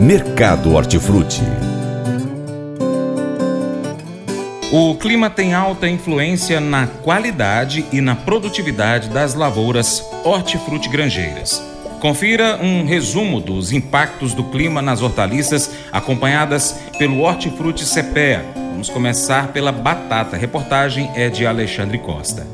Mercado Hortifruti. O clima tem alta influência na qualidade e na produtividade das lavouras hortifruti-granjeiras. Confira um resumo dos impactos do clima nas hortaliças, acompanhadas pelo Hortifruti CPEA. Vamos começar pela batata. A reportagem é de Alexandre Costa.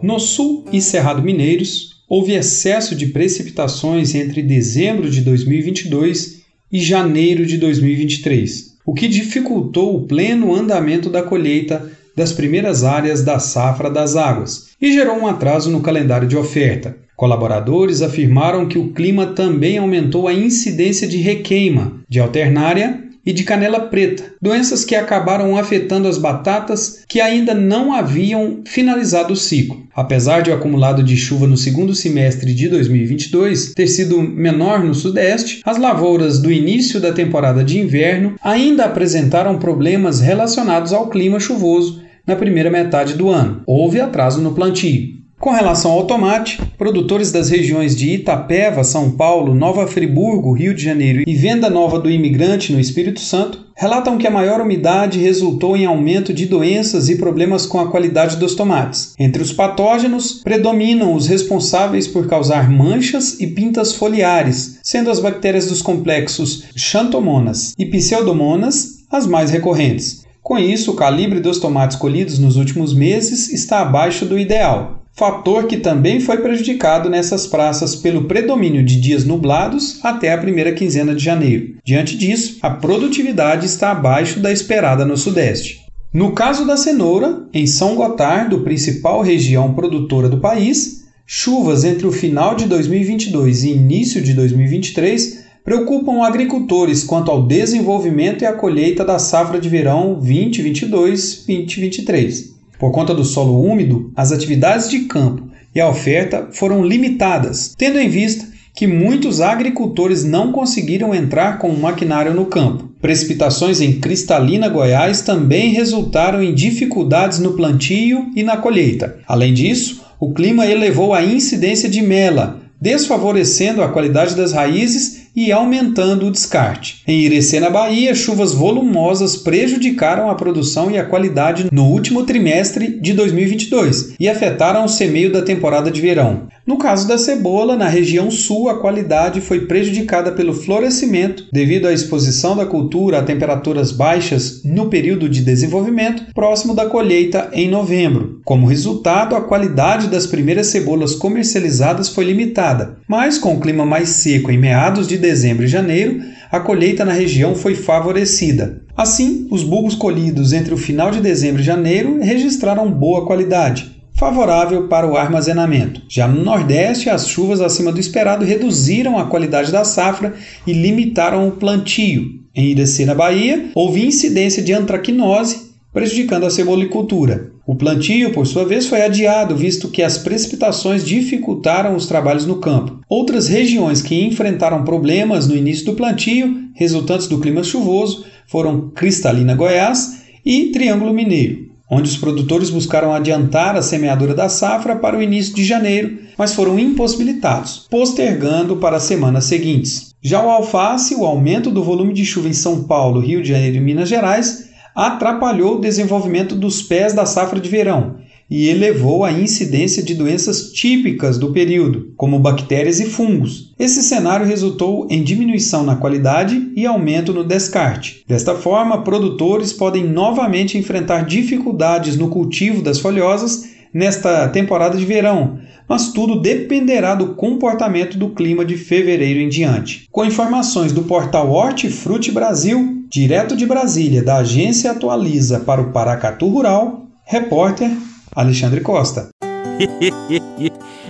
No sul e Cerrado Mineiros, houve excesso de precipitações entre dezembro de 2022 e janeiro de 2023 o que dificultou o pleno andamento da colheita das primeiras áreas da safra das águas e gerou um atraso no calendário de oferta. Colaboradores afirmaram que o clima também aumentou a incidência de requeima, de alternária e de canela preta, doenças que acabaram afetando as batatas que ainda não haviam finalizado o ciclo. Apesar de o acumulado de chuva no segundo semestre de 2022 ter sido menor no Sudeste, as lavouras do início da temporada de inverno ainda apresentaram problemas relacionados ao clima chuvoso na primeira metade do ano. Houve atraso no plantio. Com relação ao tomate, produtores das regiões de Itapeva, São Paulo, Nova Friburgo, Rio de Janeiro e Venda Nova do Imigrante, no Espírito Santo, relatam que a maior umidade resultou em aumento de doenças e problemas com a qualidade dos tomates. Entre os patógenos, predominam os responsáveis por causar manchas e pintas foliares, sendo as bactérias dos complexos Xantomonas e Pseudomonas as mais recorrentes. Com isso, o calibre dos tomates colhidos nos últimos meses está abaixo do ideal fator que também foi prejudicado nessas praças pelo predomínio de dias nublados até a primeira quinzena de janeiro. Diante disso, a produtividade está abaixo da esperada no Sudeste. No caso da cenoura, em São Gotardo, principal região produtora do país, chuvas entre o final de 2022 e início de 2023 preocupam agricultores quanto ao desenvolvimento e a colheita da safra de verão 2022-2023. Por conta do solo úmido, as atividades de campo e a oferta foram limitadas, tendo em vista que muitos agricultores não conseguiram entrar com o maquinário no campo. Precipitações em Cristalina, Goiás também resultaram em dificuldades no plantio e na colheita. Além disso, o clima elevou a incidência de mela, desfavorecendo a qualidade das raízes e aumentando o descarte. Em Irecê, na Bahia, chuvas volumosas prejudicaram a produção e a qualidade no último trimestre de 2022 e afetaram o semeio da temporada de verão. No caso da cebola, na região sul, a qualidade foi prejudicada pelo florescimento devido à exposição da cultura a temperaturas baixas no período de desenvolvimento próximo da colheita em novembro. Como resultado, a qualidade das primeiras cebolas comercializadas foi limitada, mas com o clima mais seco em meados de dezembro e janeiro, a colheita na região foi favorecida. Assim, os bulbos colhidos entre o final de dezembro e janeiro registraram boa qualidade, favorável para o armazenamento. Já no Nordeste, as chuvas acima do esperado reduziram a qualidade da safra e limitaram o plantio. Em Irecê, na Bahia, houve incidência de antracnose, prejudicando a cebolicultura. O plantio, por sua vez, foi adiado, visto que as precipitações dificultaram os trabalhos no campo. Outras regiões que enfrentaram problemas no início do plantio, resultantes do clima chuvoso, foram Cristalina, Goiás e Triângulo Mineiro onde os produtores buscaram adiantar a semeadura da safra para o início de janeiro, mas foram impossibilitados, postergando para as semanas seguintes. Já o alface, o aumento do volume de chuva em São Paulo, Rio de Janeiro e Minas Gerais atrapalhou o desenvolvimento dos pés da safra de verão e elevou a incidência de doenças típicas do período, como bactérias e fungos. Esse cenário resultou em diminuição na qualidade e aumento no descarte. Desta forma, produtores podem novamente enfrentar dificuldades no cultivo das folhosas nesta temporada de verão, mas tudo dependerá do comportamento do clima de fevereiro em diante. Com informações do portal Hortifruti Brasil, direto de Brasília, da agência Atualiza para o Paracatu Rural, repórter Alexandre Costa.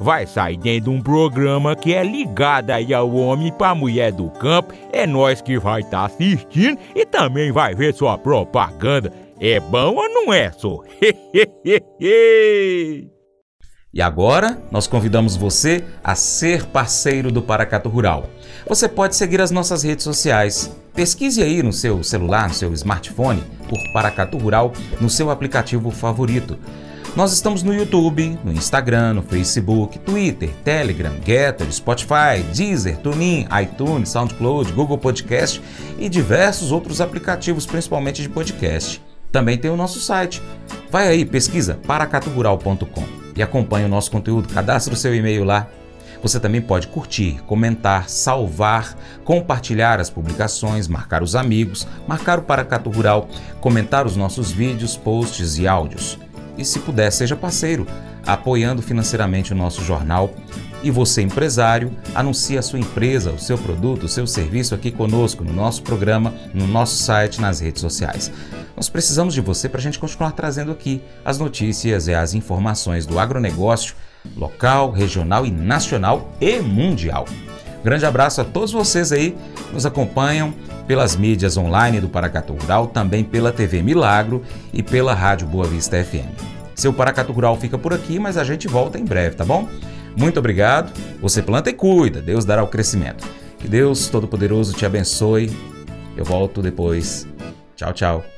vai sair dentro de um programa que é ligado aí ao homem pra mulher do campo. É nós que vai estar tá assistindo e também vai ver sua propaganda. É bom ou não é, só? E agora, nós convidamos você a ser parceiro do Paracato Rural. Você pode seguir as nossas redes sociais. Pesquise aí no seu celular, no seu smartphone, por Paracato Rural, no seu aplicativo favorito. Nós estamos no YouTube, no Instagram, no Facebook, Twitter, Telegram, Getter, Spotify, Deezer, TuneIn, iTunes, SoundCloud, Google Podcast e diversos outros aplicativos, principalmente de podcast. Também tem o nosso site. Vai aí, pesquisa paracaturural.com e acompanhe o nosso conteúdo. Cadastre o seu e-mail lá. Você também pode curtir, comentar, salvar, compartilhar as publicações, marcar os amigos, marcar o Paracato Rural, comentar os nossos vídeos, posts e áudios. E se puder, seja parceiro, apoiando financeiramente o nosso jornal. E você, empresário, anuncie a sua empresa, o seu produto, o seu serviço aqui conosco, no nosso programa, no nosso site, nas redes sociais. Nós precisamos de você para a gente continuar trazendo aqui as notícias e as informações do agronegócio local, regional e nacional e mundial. Grande abraço a todos vocês aí que nos acompanham pelas mídias online do Paracatu Rural, também pela TV Milagro e pela Rádio Boa Vista FM. Seu Paracatu Rural fica por aqui, mas a gente volta em breve, tá bom? Muito obrigado. Você planta e cuida, Deus dará o crescimento. Que Deus Todo-Poderoso te abençoe. Eu volto depois. Tchau, tchau.